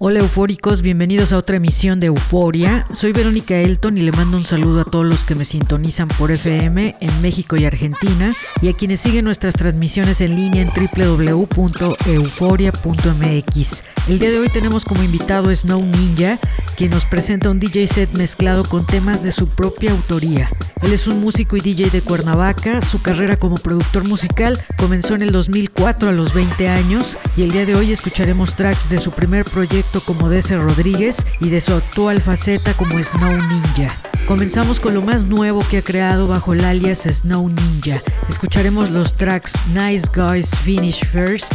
Hola eufóricos, bienvenidos a otra emisión de Euforia. Soy Verónica Elton y le mando un saludo a todos los que me sintonizan por FM en México y Argentina y a quienes siguen nuestras transmisiones en línea en www.euforia.mx. El día de hoy tenemos como invitado Snow Ninja, quien nos presenta un DJ set mezclado con temas de su propia autoría. Él es un músico y DJ de Cuernavaca, su carrera como productor musical comenzó en el 2004 a los 20 años y el día de hoy escucharemos tracks de su primer proyecto como DC Rodríguez y de su actual faceta como Snow Ninja. Comenzamos con lo más nuevo que ha creado bajo el alias Snow Ninja. Escucharemos los tracks Nice Guys Finish First,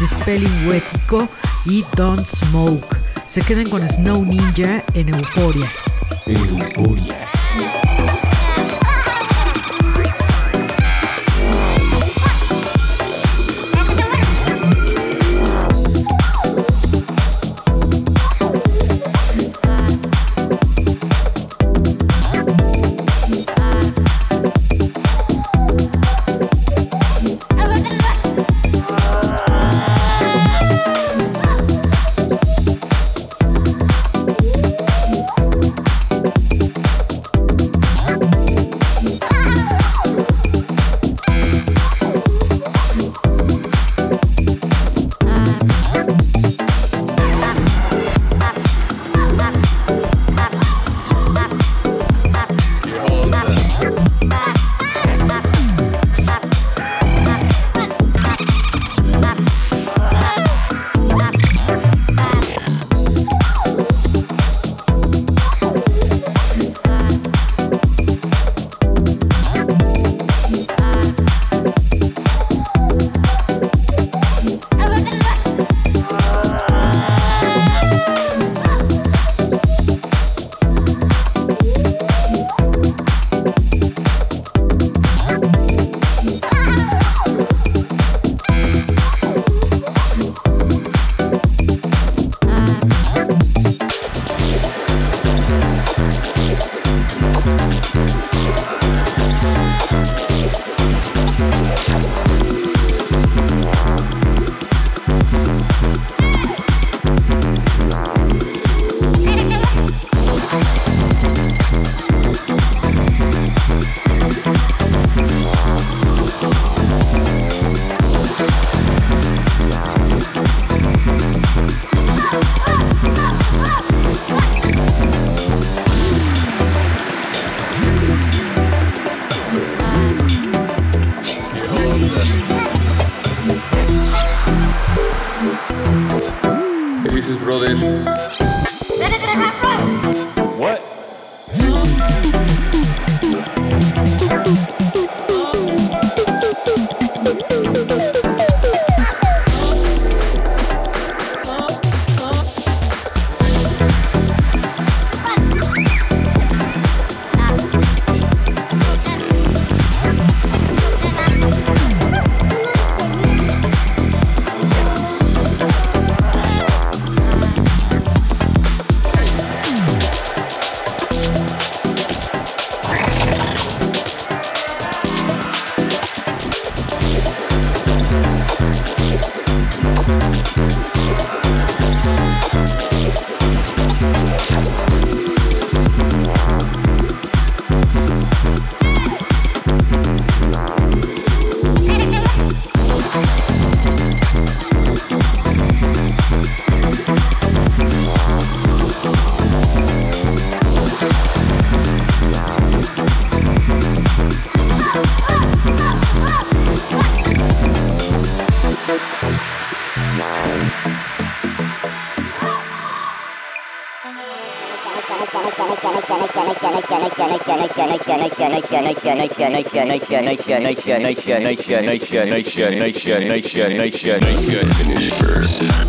Dispelling Wetico y Don't Smoke. Se queden con Snow Ninja en Euforia. Euforia. Finish first.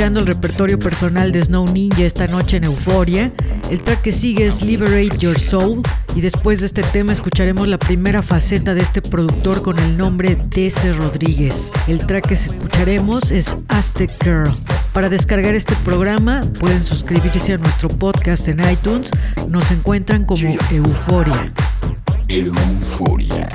escuchando el repertorio personal de Snow Ninja esta noche en Euforia. El track que sigue es Liberate Your Soul y después de este tema escucharemos la primera faceta de este productor con el nombre DC Rodríguez. El track que escucharemos es Aztec Girl. Para descargar este programa pueden suscribirse a nuestro podcast en iTunes. Nos encuentran como Euforia. Euforia.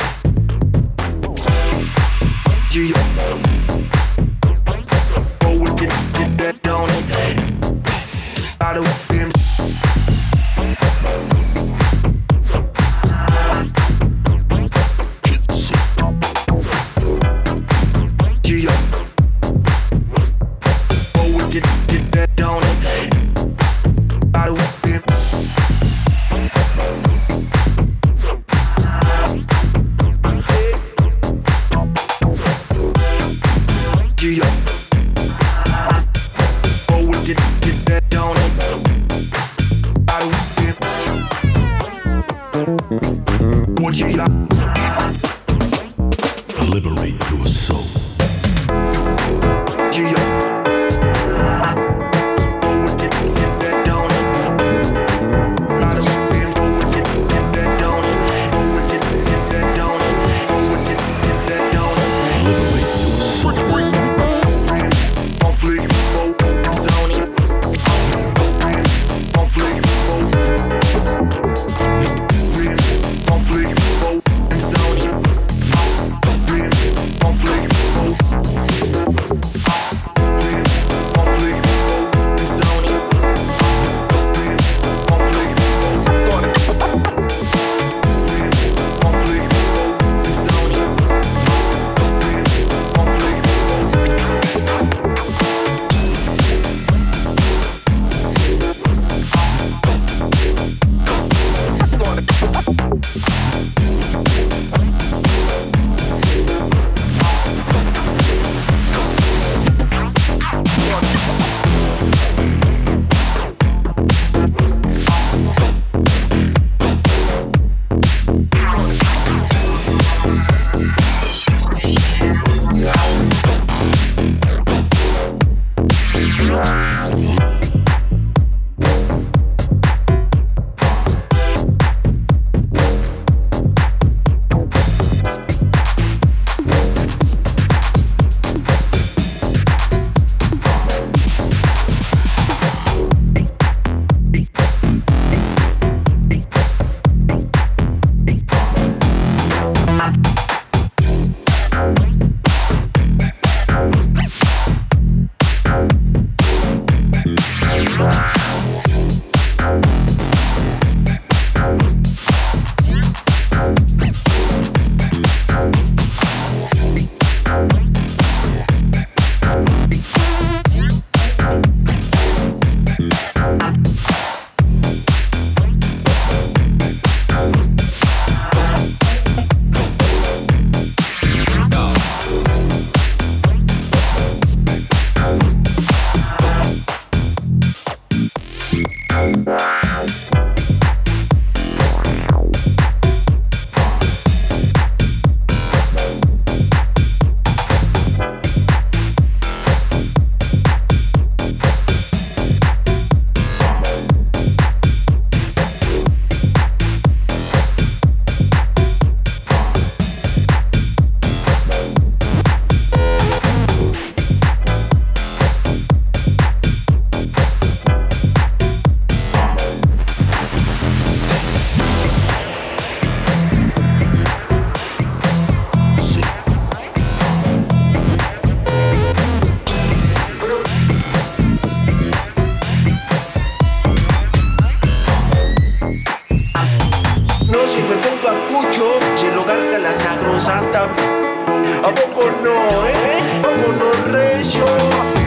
House. sacrosanta. ¿A poco no, eh? ¿A poco no, recio?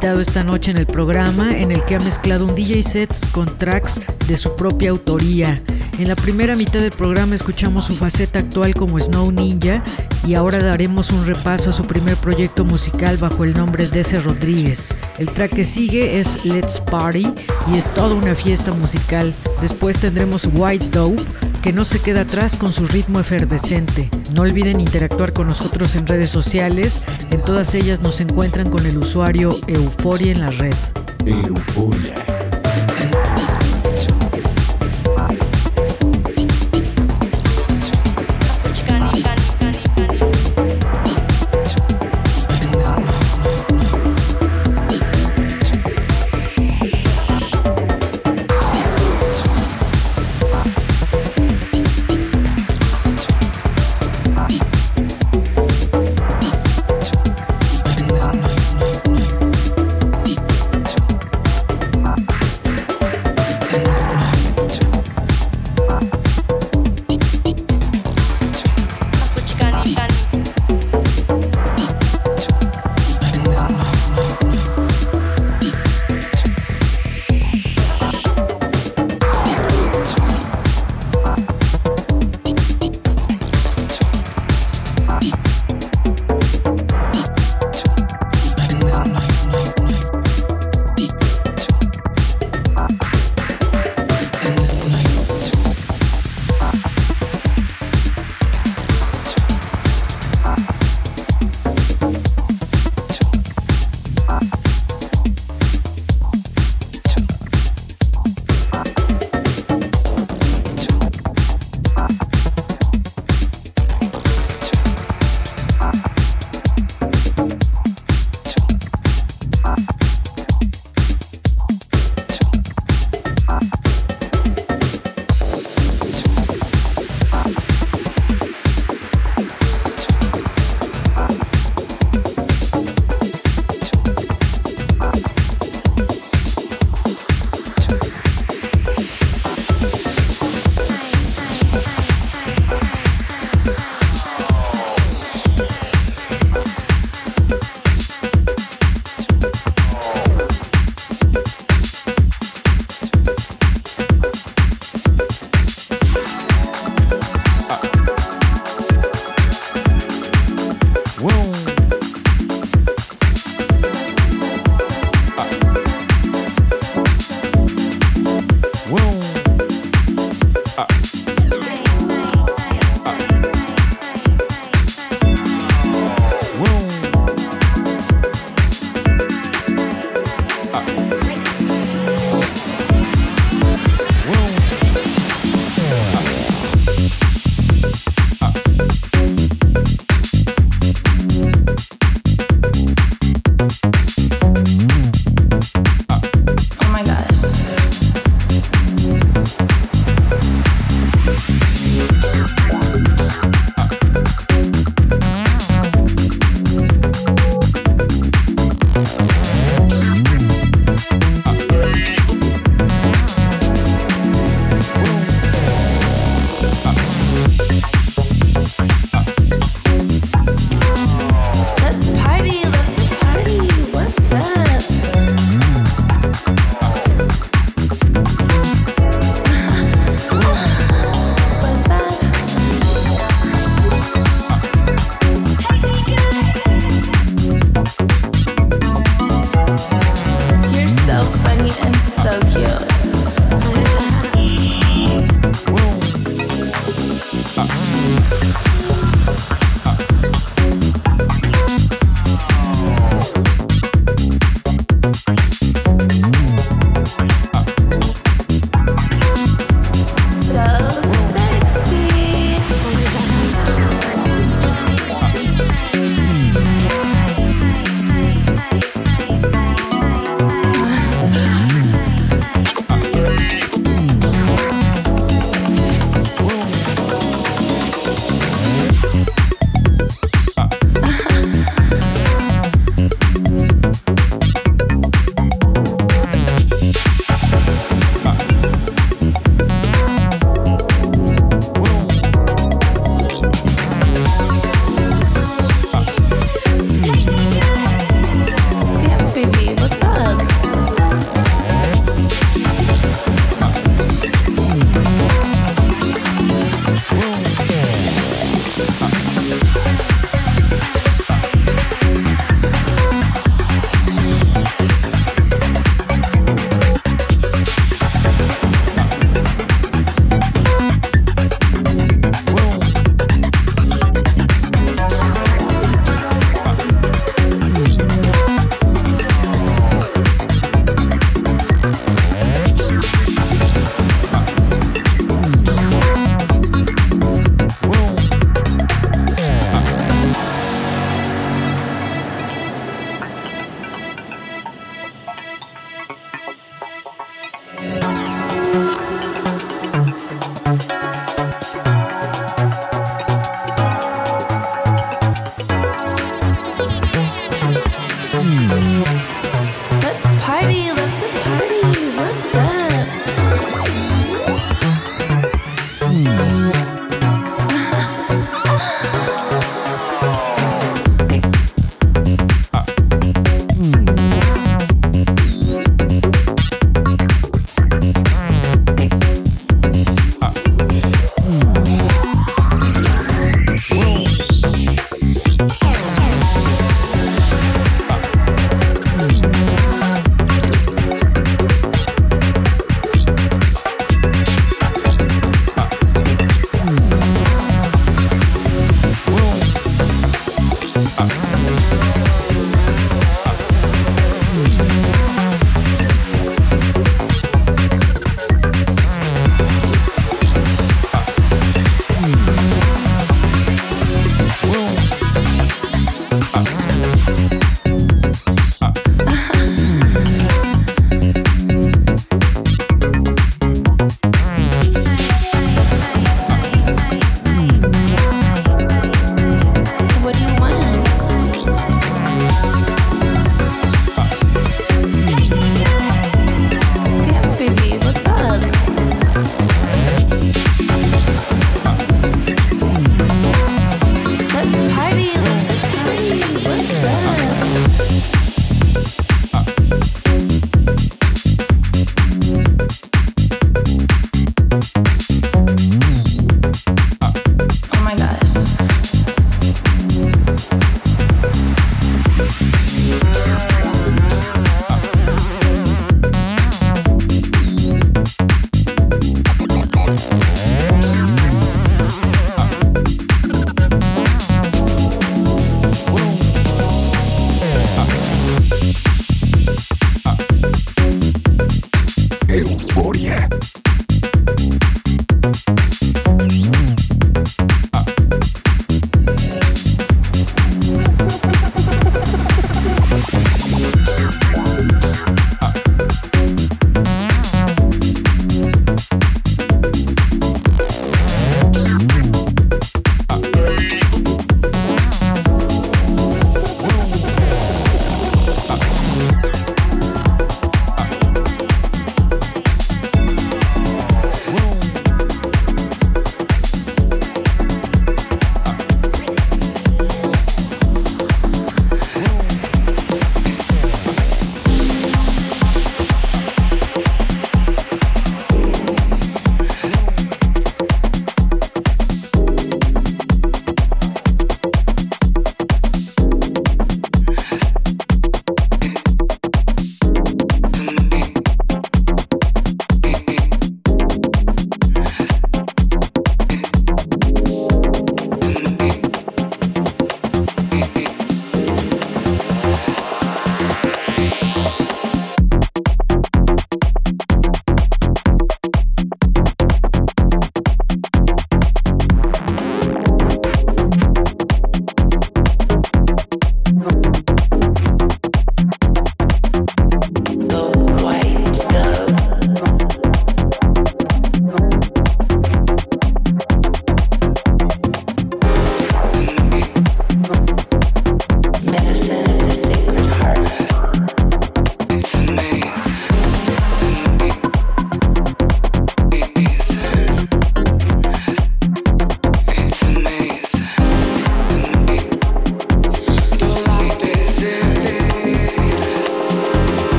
Invitado esta noche en el programa en el que ha mezclado un DJ sets con tracks de su propia autoría. En la primera mitad del programa escuchamos su faceta actual como Snow Ninja y ahora daremos un repaso a su primer proyecto musical bajo el nombre de Ese Rodríguez. El track que sigue es Let's Party y es toda una fiesta musical. Después tendremos White Dope que no se queda atrás con su ritmo efervescente. No olviden interactuar con nosotros en redes sociales, en todas ellas nos encuentran con el usuario Euforia en la red. Euforia.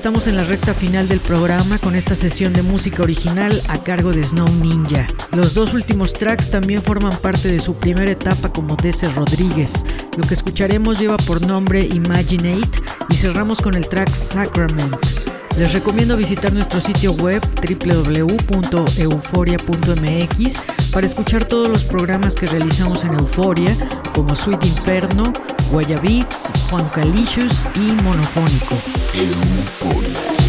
Estamos en la recta final del programa con esta sesión de música original a cargo de Snow Ninja. Los dos últimos tracks también forman parte de su primera etapa como DC Rodríguez. Lo que escucharemos lleva por nombre Imaginate y cerramos con el track Sacrament. Les recomiendo visitar nuestro sitio web www.euforia.mx para escuchar todos los programas que realizamos en Euforia, como Sweet Inferno, Guayabits, Juan Calicious y Monofónico. Escuchamos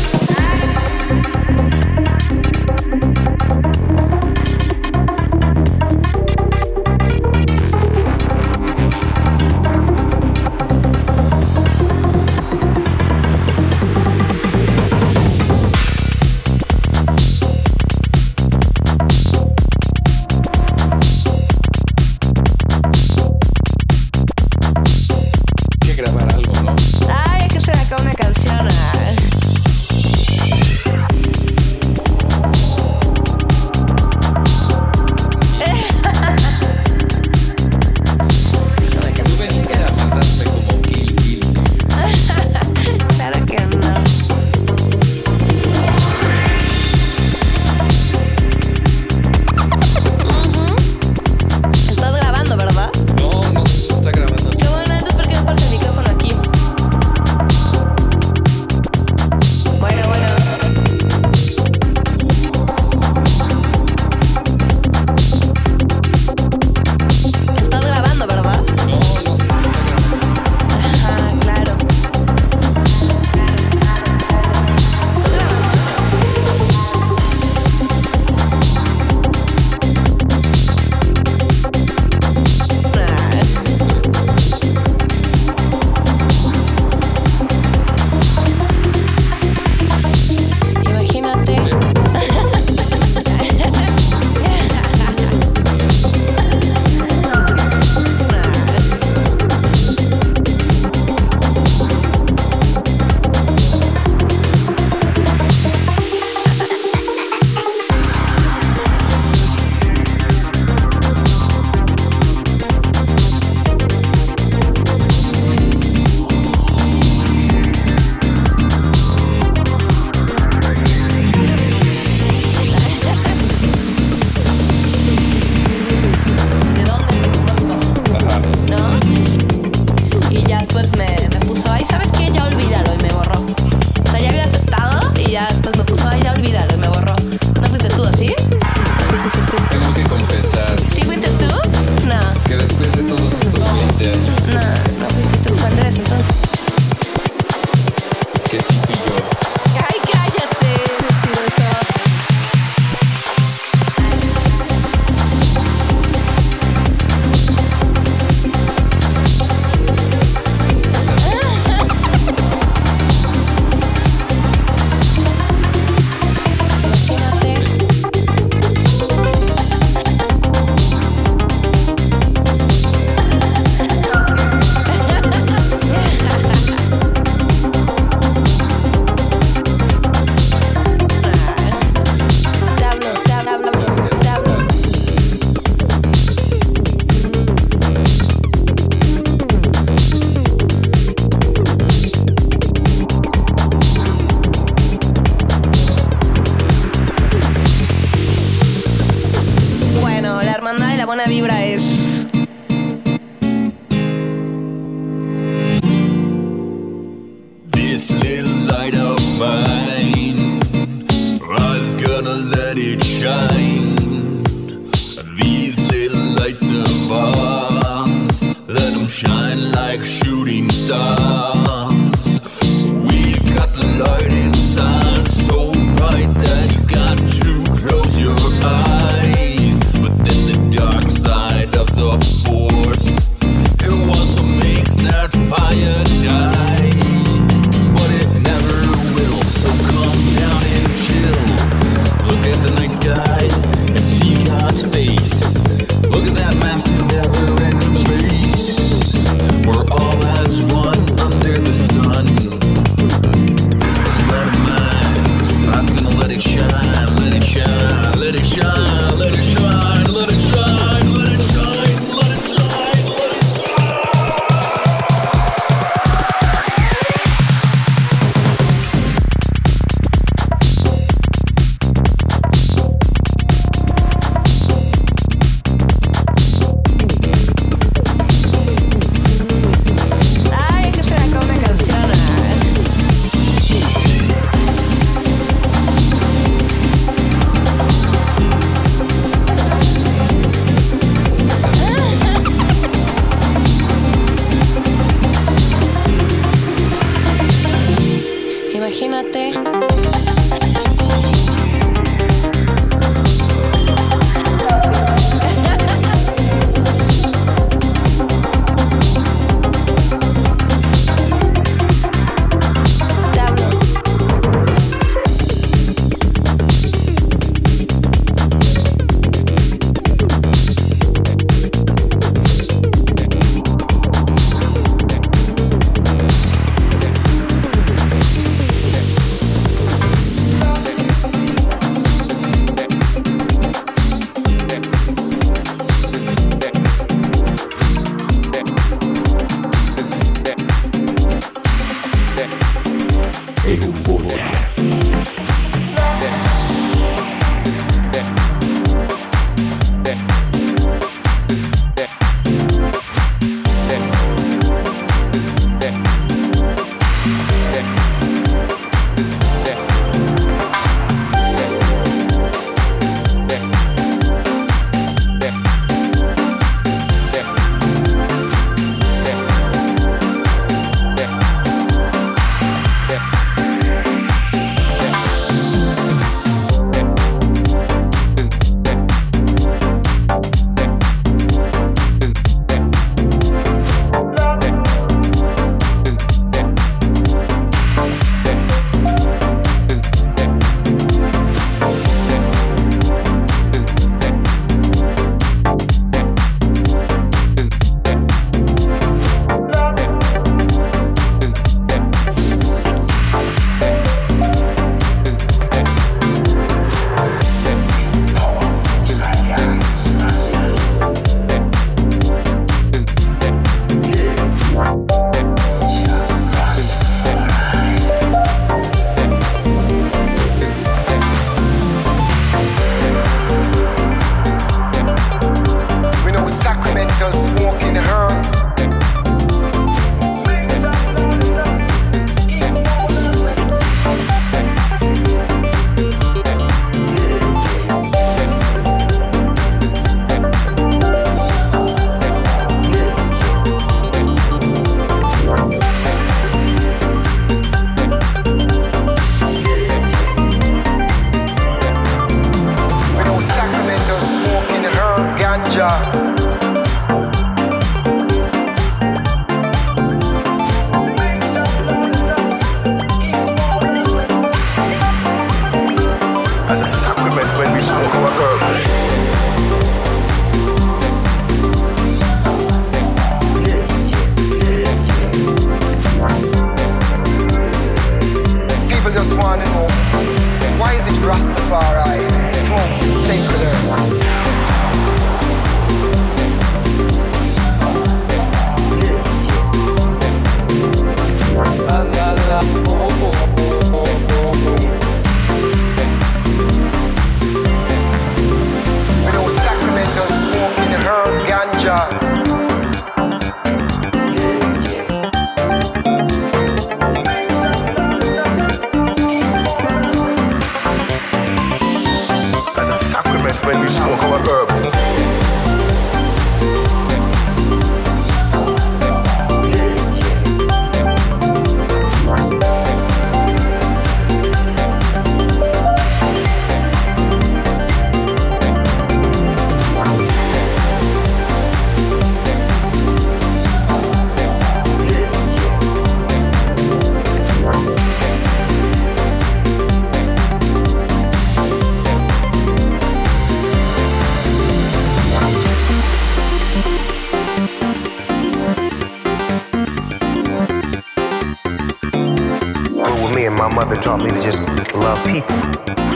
taught me to just love people.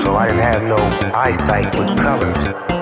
So I didn't have no eyesight with colors.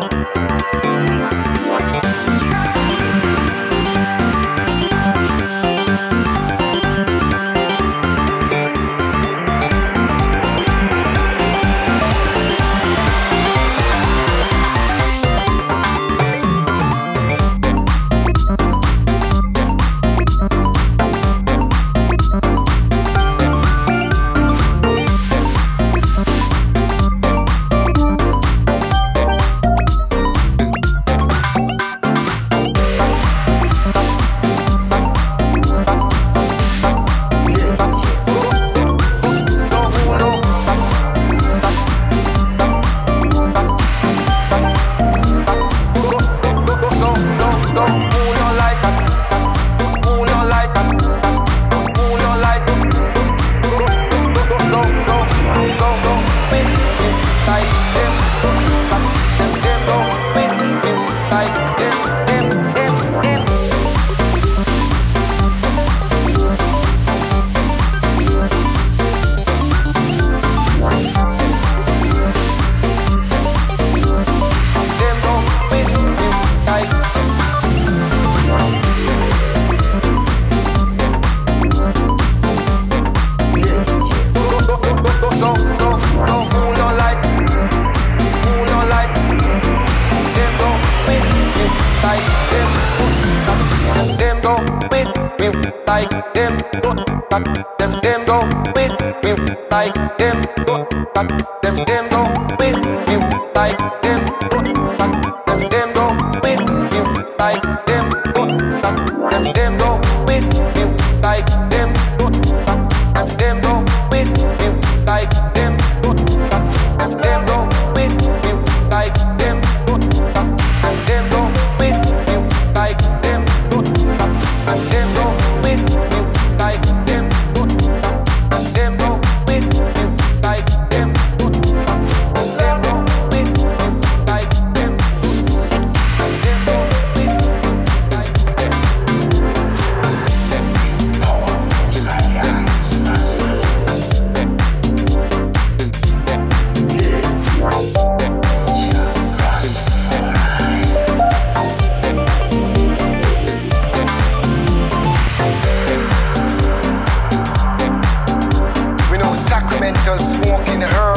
Thank you. walking her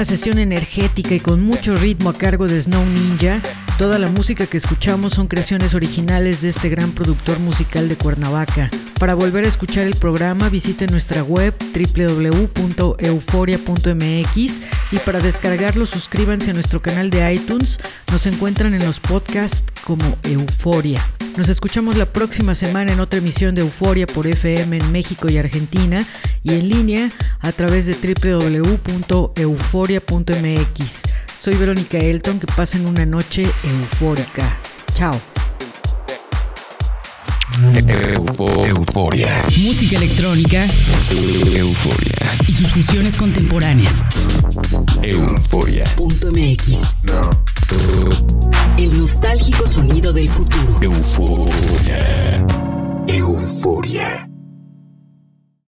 una sesión energética y con mucho ritmo a cargo de Snow Ninja. Toda la música que escuchamos son creaciones originales de este gran productor musical de Cuernavaca. Para volver a escuchar el programa visite nuestra web www.euforia.mx y para descargarlo suscríbanse a nuestro canal de iTunes. Nos encuentran en los podcasts como Euforia. Nos escuchamos la próxima semana en otra emisión de Euforia por FM en México y Argentina y en línea a través de www.euforia.mx. Soy Verónica Elton, que pasen una noche eufórica. Chao. euforia. Música electrónica. Euforia. Y sus fusiones contemporáneas. Euforia. Punto MX. El nostálgico sonido del futuro. Euforia. Euforia.